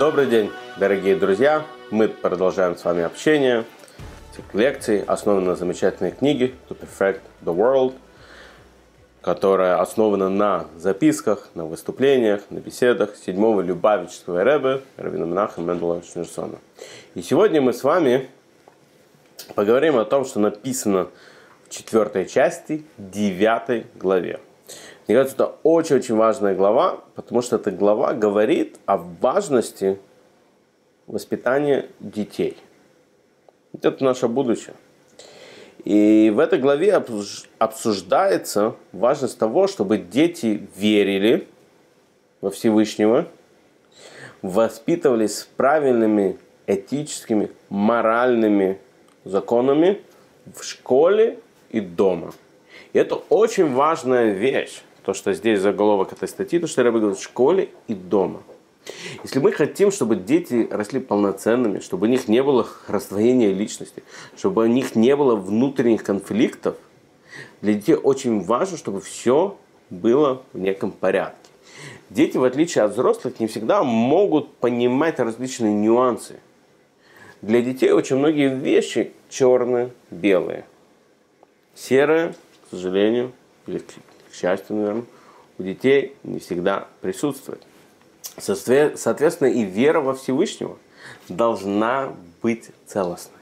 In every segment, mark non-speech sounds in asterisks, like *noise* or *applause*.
Добрый день, дорогие друзья! Мы продолжаем с вами общение, цикл лекций, основанный на замечательной книге «To Perfect the World», которая основана на записках, на выступлениях, на беседах седьмого Любавического Рэбе Равина Менаха Мендела Шнерсона. И сегодня мы с вами поговорим о том, что написано в четвертой части, девятой главе – мне кажется, это очень-очень важная глава, потому что эта глава говорит о важности воспитания детей. Это наше будущее. И в этой главе обсуждается важность того, чтобы дети верили во Всевышнего, воспитывались правильными этическими, моральными законами в школе и дома. И это очень важная вещь то, что здесь заголовок этой статьи, то, что Рэбе говорит в школе и дома. Если мы хотим, чтобы дети росли полноценными, чтобы у них не было раздвоения личности, чтобы у них не было внутренних конфликтов, для детей очень важно, чтобы все было в неком порядке. Дети, в отличие от взрослых, не всегда могут понимать различные нюансы. Для детей очень многие вещи черные, белые. Серое, к сожалению, или к счастью, наверное, у детей не всегда присутствует. Соответственно, и вера во Всевышнего должна быть целостной.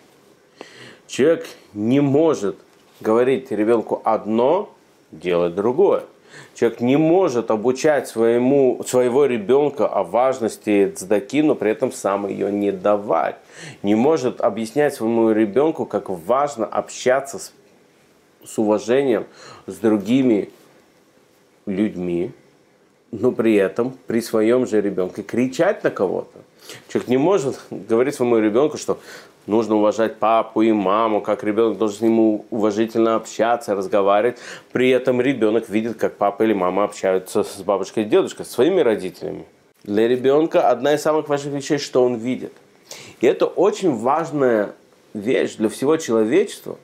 Человек не может говорить ребенку одно, делать другое. Человек не может обучать своему, своего ребенка о важности цдаки, но при этом сам ее не давать. Не может объяснять своему ребенку, как важно общаться с, с уважением с другими людьми, но при этом при своем же ребенке кричать на кого-то. Человек не может говорить своему ребенку, что нужно уважать папу и маму, как ребенок должен с ним уважительно общаться, разговаривать. При этом ребенок видит, как папа или мама общаются с бабушкой и дедушкой, с своими родителями. Для ребенка одна из самых важных вещей, что он видит. И это очень важная вещь для всего человечества.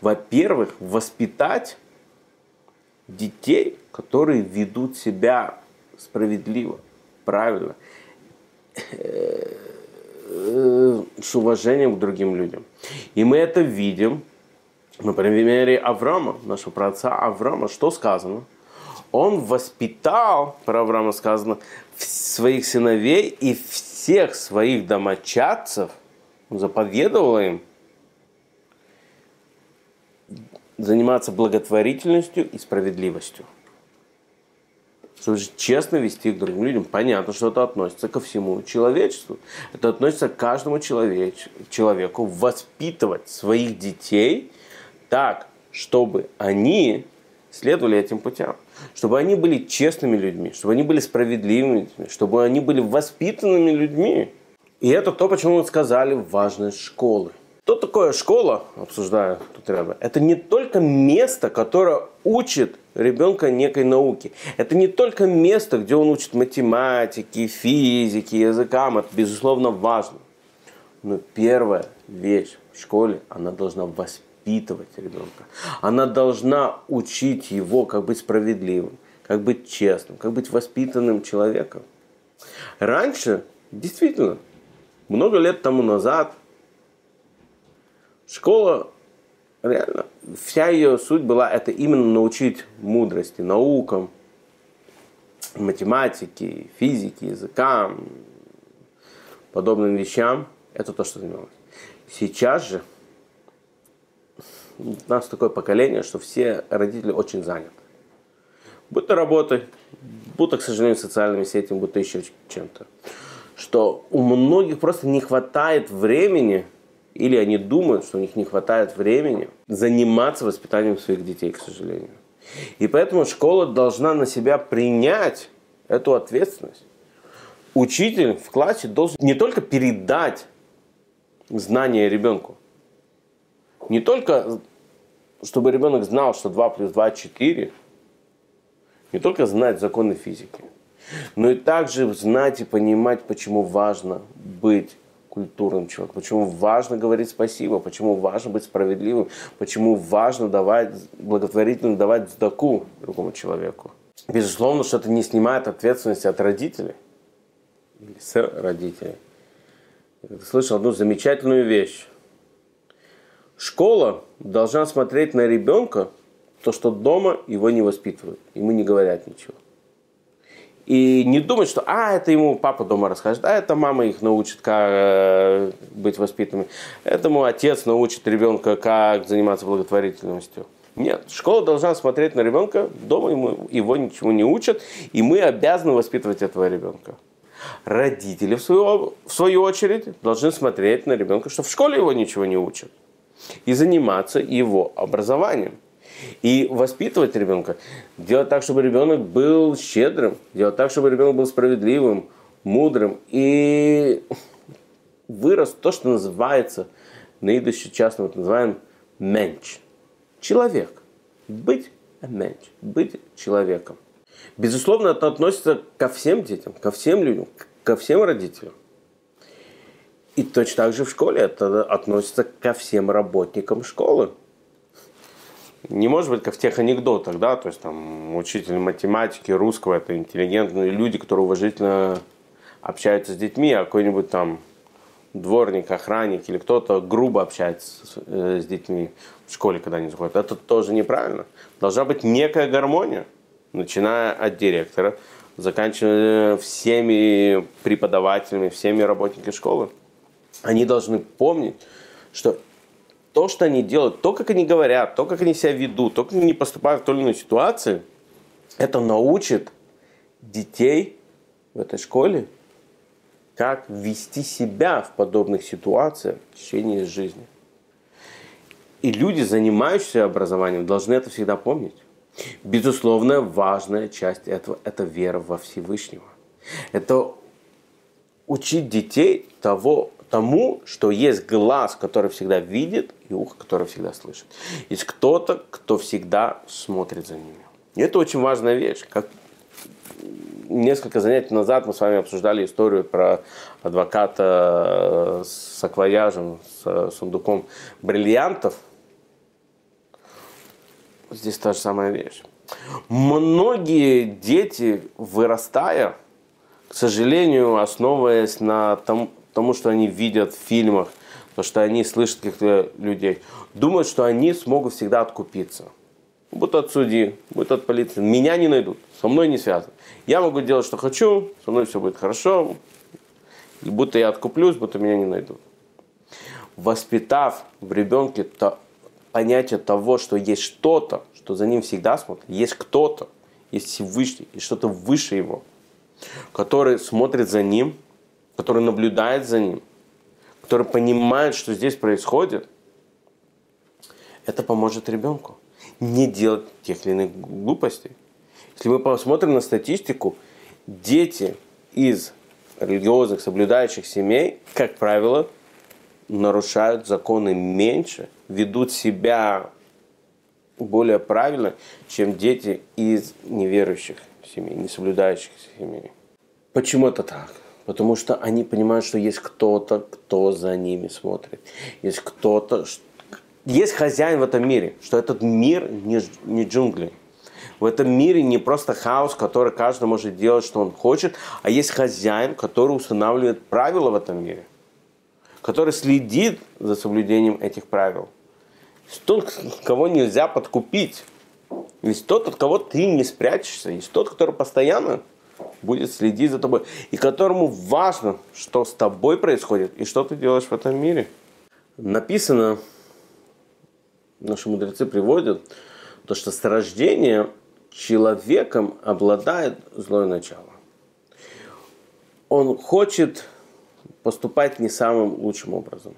Во-первых, воспитать детей, которые ведут себя справедливо, правильно, э, с уважением к другим людям. И мы это видим на примере Авраама, нашего праотца Авраама. Что сказано? Он воспитал, про Авраама сказано, своих сыновей и всех своих домочадцев, он заповедовал им – заниматься благотворительностью и справедливостью. Чтобы честно вести к другим людям. Понятно, что это относится ко всему человечеству. Это относится к каждому человеч, человеку. Воспитывать своих детей так, чтобы они следовали этим путям. Чтобы они были честными людьми, чтобы они были справедливыми людьми, чтобы они были воспитанными людьми. И это то, почему мы сказали важность школы. Что такое школа, обсуждаю тут рядом, это не только место, которое учит ребенка некой науке. Это не только место, где он учит математике, физике, языкам. Это, безусловно, важно. Но первая вещь в школе, она должна воспитывать ребенка. Она должна учить его, как быть справедливым, как быть честным, как быть воспитанным человеком. Раньше, действительно, много лет тому назад – Школа, реально, вся ее суть была это именно научить мудрости, наукам, математике, физике, языкам, подобным вещам. Это то, что занималось. Сейчас же у нас такое поколение, что все родители очень заняты. Будь то работой, будь то, к сожалению, социальными сетями, будь то еще чем-то. Что у многих просто не хватает времени или они думают, что у них не хватает времени заниматься воспитанием своих детей, к сожалению. И поэтому школа должна на себя принять эту ответственность. Учитель в классе должен не только передать знания ребенку, не только чтобы ребенок знал, что 2 плюс 2 – 4, не только знать законы физики, но и также знать и понимать, почему важно быть культурным человеком, почему важно говорить спасибо, почему важно быть справедливым, почему важно давать, благотворительно давать сдаку другому человеку. Безусловно, что это не снимает ответственности от родителей. или с родителями. Я слышал одну замечательную вещь. Школа должна смотреть на ребенка, то, что дома его не воспитывают, ему не говорят ничего. И не думать, что а, это ему папа дома расскажет, а это мама их научит, как э, быть воспитанными. Этому отец научит ребенка, как заниматься благотворительностью. Нет, школа должна смотреть на ребенка, дома ему, его ничего не учат, и мы обязаны воспитывать этого ребенка. Родители, в свою, в свою очередь, должны смотреть на ребенка, что в школе его ничего не учат, и заниматься его образованием. И воспитывать ребенка, делать так, чтобы ребенок был щедрым, делать так, чтобы ребенок был справедливым, мудрым и вырос то, что называется, на идущий часто мы называем менч. Человек. Быть менч. Быть человеком. Безусловно, это относится ко всем детям, ко всем людям, ко всем родителям. И точно так же в школе это относится ко всем работникам школы не может быть как в тех анекдотах, да, то есть там учитель математики, русского, это интеллигентные люди, которые уважительно общаются с детьми, а какой-нибудь там дворник, охранник или кто-то грубо общается с, э, с детьми в школе, когда они заходят. Это тоже неправильно. Должна быть некая гармония, начиная от директора, заканчивая всеми преподавателями, всеми работниками школы. Они должны помнить, что то, что они делают, то, как они говорят, то, как они себя ведут, то, как они поступают в той или иной ситуации, это научит детей в этой школе, как вести себя в подобных ситуациях в течение жизни. И люди, занимающиеся образованием, должны это всегда помнить. Безусловно, важная часть этого – это вера во Всевышнего. Это учить детей того, тому, что есть глаз, который всегда видит, и ухо, которое всегда слышит. Есть кто-то, кто всегда смотрит за ними. И это очень важная вещь. Как несколько занятий назад мы с вами обсуждали историю про адвоката э, с акваяжем, с сундуком бриллиантов. Здесь та же самая вещь. Многие дети, вырастая, к сожалению, основываясь на том, тому, что они видят в фильмах, то, что они слышат каких-то людей, думают, что они смогут всегда откупиться. Будь от судьи, будь от полиции. Меня не найдут, со мной не связаны. Я могу делать, что хочу, со мной все будет хорошо. И будто я откуплюсь, будто меня не найдут. Воспитав в ребенке то, понятие того, что есть что-то, что за ним всегда смотрит, есть кто-то, есть Всевышний, есть что-то выше его, который смотрит за ним, который наблюдает за ним, который понимает, что здесь происходит, это поможет ребенку не делать тех или иных глупостей. Если мы посмотрим на статистику, дети из религиозных, соблюдающих семей, как правило, нарушают законы меньше, ведут себя более правильно, чем дети из неверующих семей, не соблюдающих семей. Почему это так? Потому что они понимают, что есть кто-то, кто за ними смотрит. Есть кто-то, есть хозяин в этом мире, что этот мир не, не джунгли. В этом мире не просто хаос, который каждый может делать, что он хочет, а есть хозяин, который устанавливает правила в этом мире, который следит за соблюдением этих правил. Есть тот, кого нельзя подкупить. Есть тот, от кого ты не спрячешься. Есть тот, который постоянно будет следить за тобой, и которому важно, что с тобой происходит и что ты делаешь в этом мире. Написано, наши мудрецы приводят, то, что с рождения человеком обладает злое начало. Он хочет поступать не самым лучшим образом.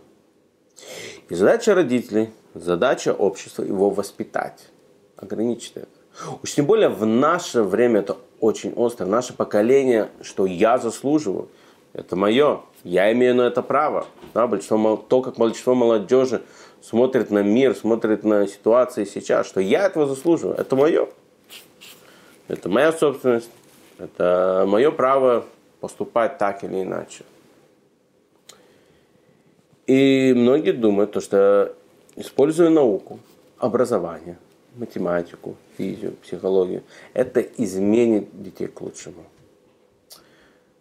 И задача родителей, задача общества его воспитать, ограничить это. Уж тем более в наше время это очень остро. Наше поколение, что я заслуживаю, это мое, я имею на это право. Да, большинство, то, как большинство молодежи смотрит на мир, смотрит на ситуации сейчас, что я этого заслуживаю, это мое. Это моя собственность, это мое право поступать так или иначе. И многие думают, то, что используя науку, образование, математику, физику, психологию. Это изменит детей к лучшему.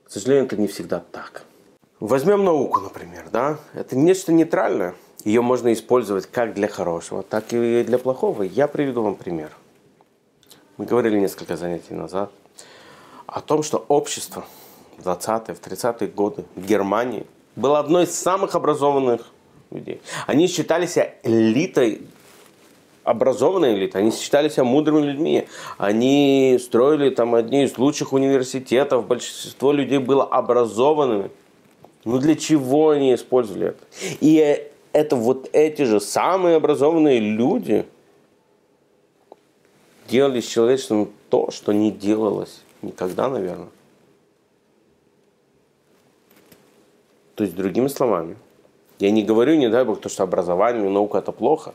К сожалению, это не всегда так. Возьмем науку, например, да? Это нечто нейтральное. Ее можно использовать как для хорошего, так и для плохого. Я приведу вам пример. Мы говорили несколько занятий назад о том, что общество в 20-е, в 30-е годы в Германии было одной из самых образованных людей. Они считали себя элитой образованная элита, они считали себя мудрыми людьми. Они строили там одни из лучших университетов, большинство людей было образованными. Ну для чего они использовали это? И это вот эти же самые образованные люди делали с человечеством то, что не делалось никогда, наверное. То есть, другими словами, я не говорю, не дай бог, то, что образование и наука это плохо.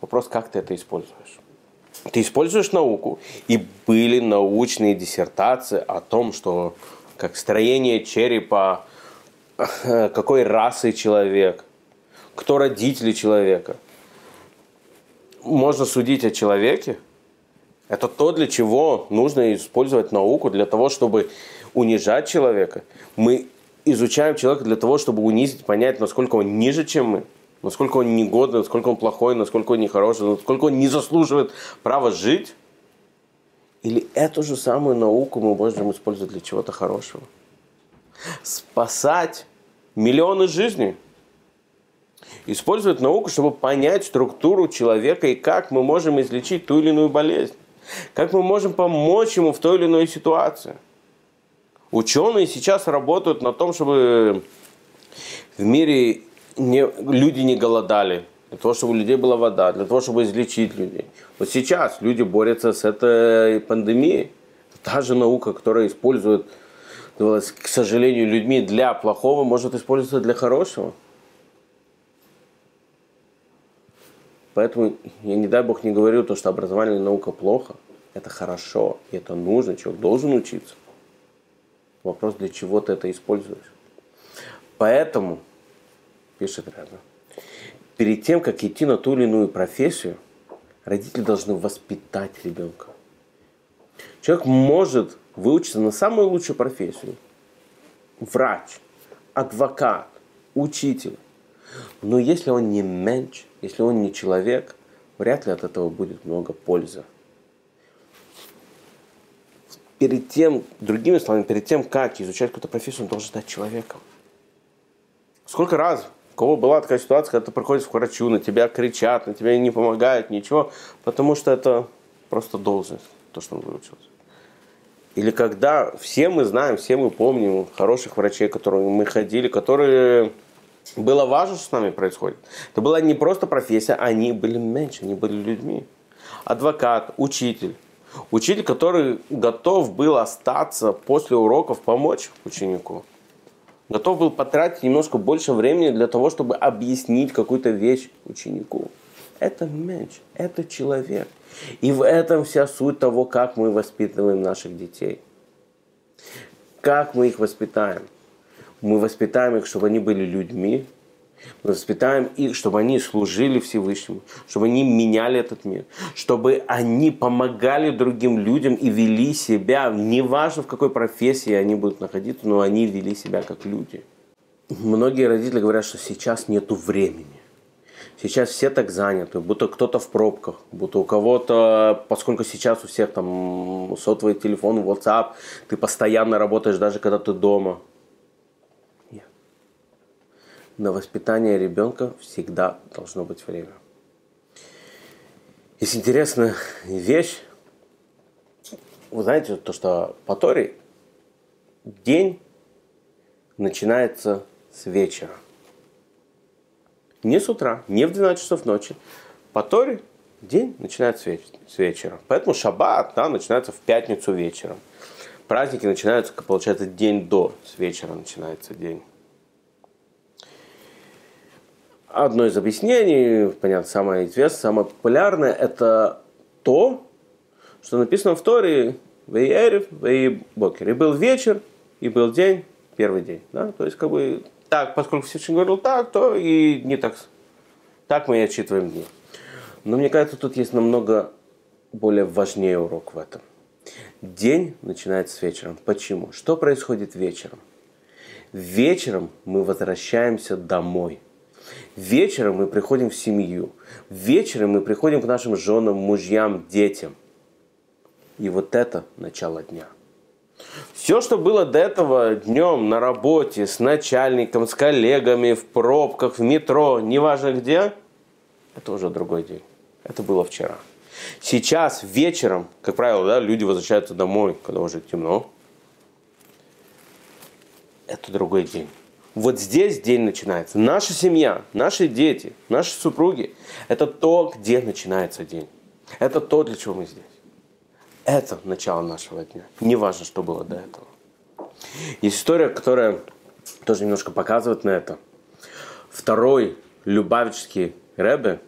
Вопрос, как ты это используешь. Ты используешь науку, и были научные диссертации о том, что как строение черепа, *laughs* какой расы человек, кто родители человека. Можно судить о человеке. Это то, для чего нужно использовать науку, для того, чтобы унижать человека. Мы изучаем человека для того, чтобы унизить, понять, насколько он ниже, чем мы насколько он негодный, насколько он плохой, насколько он нехороший, насколько он не заслуживает права жить? Или эту же самую науку мы можем использовать для чего-то хорошего? Спасать миллионы жизней. Использовать науку, чтобы понять структуру человека и как мы можем излечить ту или иную болезнь. Как мы можем помочь ему в той или иной ситуации. Ученые сейчас работают на том, чтобы в мире не, люди не голодали, для того, чтобы у людей была вода, для того, чтобы излечить людей. Вот сейчас люди борются с этой пандемией. Та же наука, которая использует, к сожалению, людьми для плохого, может использоваться для хорошего. Поэтому я, не дай бог, не говорю то, что образование и наука плохо. Это хорошо, и это нужно, человек должен учиться. Вопрос, для чего ты это используешь. Поэтому пишет рядом. Перед тем, как идти на ту или иную профессию, родители должны воспитать ребенка. Человек может выучиться на самую лучшую профессию. Врач, адвокат, учитель. Но если он не менч, если он не человек, вряд ли от этого будет много пользы. Перед тем, другими словами, перед тем, как изучать какую-то профессию, он должен стать человеком. Сколько раз кого была такая ситуация, когда ты приходишь к врачу, на тебя кричат, на тебя не помогают, ничего, потому что это просто должность, то, что он выучился. Или когда все мы знаем, все мы помним хороших врачей, которые мы ходили, которые было важно, что с нами происходит. Это была не просто профессия, они были меньше, они были людьми. Адвокат, учитель. Учитель, который готов был остаться после уроков, помочь ученику готов был потратить немножко больше времени для того, чтобы объяснить какую-то вещь ученику. Это меньше, это человек. И в этом вся суть того, как мы воспитываем наших детей. Как мы их воспитаем? Мы воспитаем их, чтобы они были людьми, мы воспитаем их, чтобы они служили Всевышнему, чтобы они меняли этот мир, чтобы они помогали другим людям и вели себя, неважно в какой профессии они будут находиться, но они вели себя как люди. Многие родители говорят, что сейчас нету времени. Сейчас все так заняты, будто кто-то в пробках, будто у кого-то, поскольку сейчас у всех там сотовый телефон, WhatsApp, ты постоянно работаешь, даже когда ты дома на воспитание ребенка всегда должно быть время. Есть интересная вещь. Вы знаете, то, что по Торе день начинается с вечера. Не с утра, не в 12 часов ночи. По Торе день начинается с вечера. Поэтому шаббат да, начинается в пятницу вечером. Праздники начинаются, получается, день до, с вечера начинается день. Одно из объяснений, понятно, самое известное, самое популярное, это то, что написано в Торе «Вейерев, вей бокер». И был вечер, и был день, первый день. Да? То есть, как бы, так, поскольку Всевышний говорил так, то и не так. Так мы и отчитываем дни. Но мне кажется, тут есть намного более важнее урок в этом. День начинается с вечером. Почему? Что происходит вечером? Вечером мы возвращаемся домой. Вечером мы приходим в семью. Вечером мы приходим к нашим женам, мужьям, детям. И вот это начало дня. Все, что было до этого днем на работе, с начальником, с коллегами, в пробках, в метро, неважно где, это уже другой день. Это было вчера. Сейчас вечером, как правило, да, люди возвращаются домой, когда уже темно. Это другой день. Вот здесь день начинается. Наша семья, наши дети, наши супруги – это то, где начинается день. Это то, для чего мы здесь. Это начало нашего дня. Не важно, что было до этого. Есть история, которая тоже немножко показывает на это. Второй Любавичский Ребе,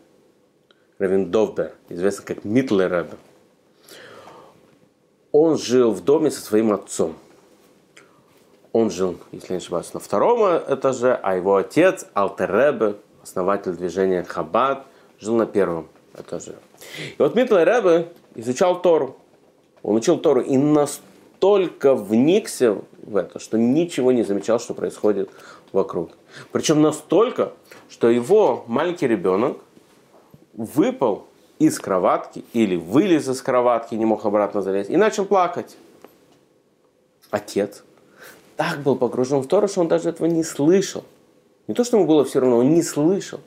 Ревин Довбер, известный как Митлер Ребе, он жил в доме со своим отцом. Он жил, если не ошибаюсь, на втором этаже, а его отец, Алтеребе, основатель движения Хабад, жил на первом этаже. И вот Митлер Ребе изучал Тору. Он учил Тору и настолько вникся в это, что ничего не замечал, что происходит вокруг. Причем настолько, что его маленький ребенок выпал из кроватки или вылез из кроватки, не мог обратно залезть, и начал плакать. Отец так был погружен в Тору, что он даже этого не слышал. Не то, что ему было все равно, он не слышал.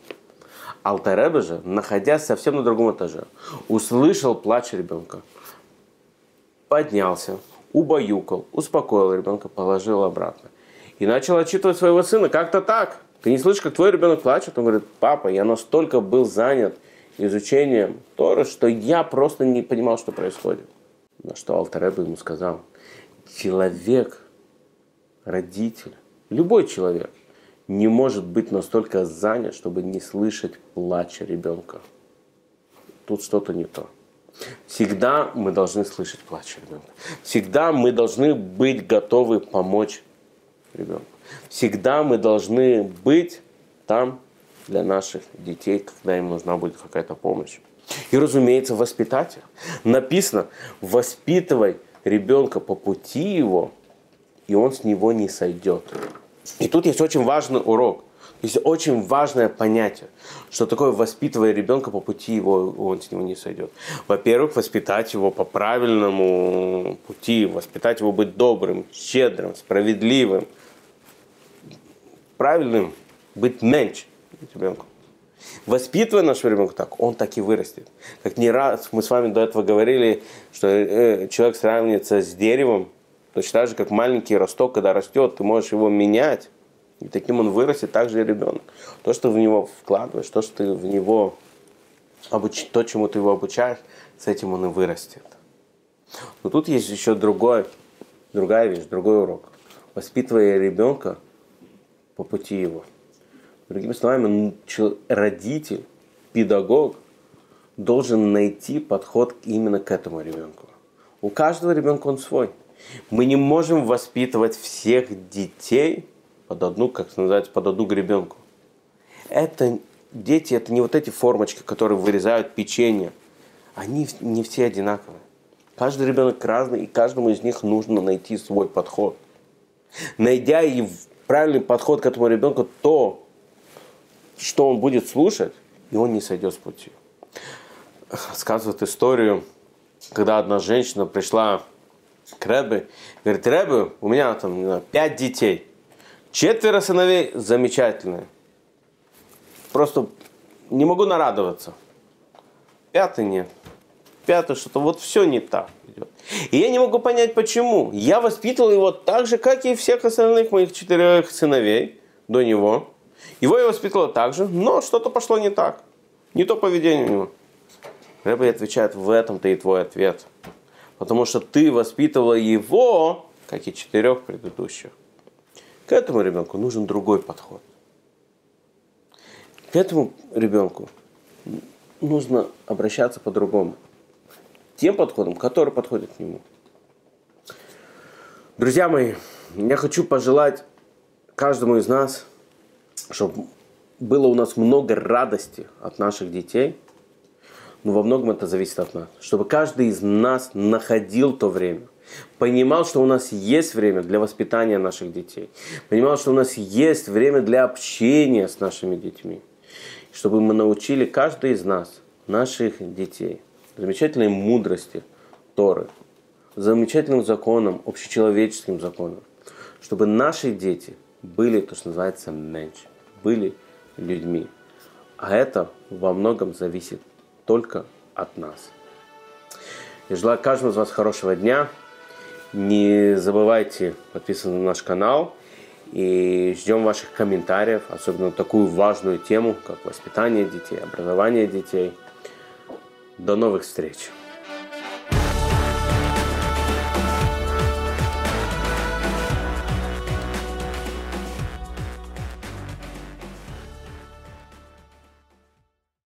Алтаребе же, находясь совсем на другом этаже, услышал плач ребенка поднялся, убаюкал, успокоил ребенка, положил обратно. И начал отчитывать своего сына, как-то так. Ты не слышишь, как твой ребенок плачет? Он говорит, папа, я настолько был занят изучением Торы, что я просто не понимал, что происходит. На что Алтаребе ему сказал, человек, родитель, любой человек не может быть настолько занят, чтобы не слышать плача ребенка. Тут что-то не то. Всегда мы должны слышать плач ребенка. Всегда мы должны быть готовы помочь ребенку. Всегда мы должны быть там для наших детей, когда им нужна будет какая-то помощь. И, разумеется, воспитать их. Написано, воспитывай ребенка по пути его, и он с него не сойдет. И тут есть очень важный урок – есть очень важное понятие, что такое воспитывая ребенка по пути его, он с него не сойдет. Во-первых, воспитать его по правильному пути, воспитать его быть добрым, щедрым, справедливым, правильным, быть меньше ребенку. Воспитывая нашего ребенка так, он так и вырастет. Как не раз мы с вами до этого говорили, что э, человек сравнивается с деревом, точно так же, как маленький росток, когда растет, ты можешь его менять, и таким он вырастет, так же и ребенок. То, что в него вкладываешь, то, что ты в него обуч... то, чему ты его обучаешь, с этим он и вырастет. Но тут есть еще другой, другая вещь, другой урок. Воспитывая ребенка по пути его. Другими словами, родитель, педагог должен найти подход именно к этому ребенку. У каждого ребенка он свой. Мы не можем воспитывать всех детей под одну, как называется, под одну гребенку. Это дети, это не вот эти формочки, которые вырезают печенье. Они не все одинаковые. Каждый ребенок разный, и каждому из них нужно найти свой подход. Найдя и правильный подход к этому ребенку, то, что он будет слушать, и он не сойдет с пути. Сказывают историю, когда одна женщина пришла к Рэбе, говорит, Рэбе, у меня там пять детей – Четверо сыновей замечательные. Просто не могу нарадоваться. Пятый нет. Пятый что-то вот все не так идет. И я не могу понять, почему. Я воспитывал его так же, как и всех остальных моих четырех сыновей до него. Его я воспитывал так же, но что-то пошло не так. Не то поведение у него. Рэбби отвечает, в этом-то и твой ответ. Потому что ты воспитывала его, как и четырех предыдущих. К этому ребенку нужен другой подход. К этому ребенку нужно обращаться по-другому. Тем подходом, который подходит к нему. Друзья мои, я хочу пожелать каждому из нас, чтобы было у нас много радости от наших детей, но во многом это зависит от нас. Чтобы каждый из нас находил то время – Понимал, что у нас есть время для воспитания наших детей. Понимал, что у нас есть время для общения с нашими детьми. Чтобы мы научили каждый из нас, наших детей, замечательной мудрости Торы, замечательным законам, общечеловеческим законам. Чтобы наши дети были, то, что называется, меньше, были людьми. А это во многом зависит только от нас. Я желаю каждому из вас хорошего дня. Не забывайте подписываться на наш канал. И ждем ваших комментариев, особенно на такую важную тему, как воспитание детей, образование детей. До новых встреч!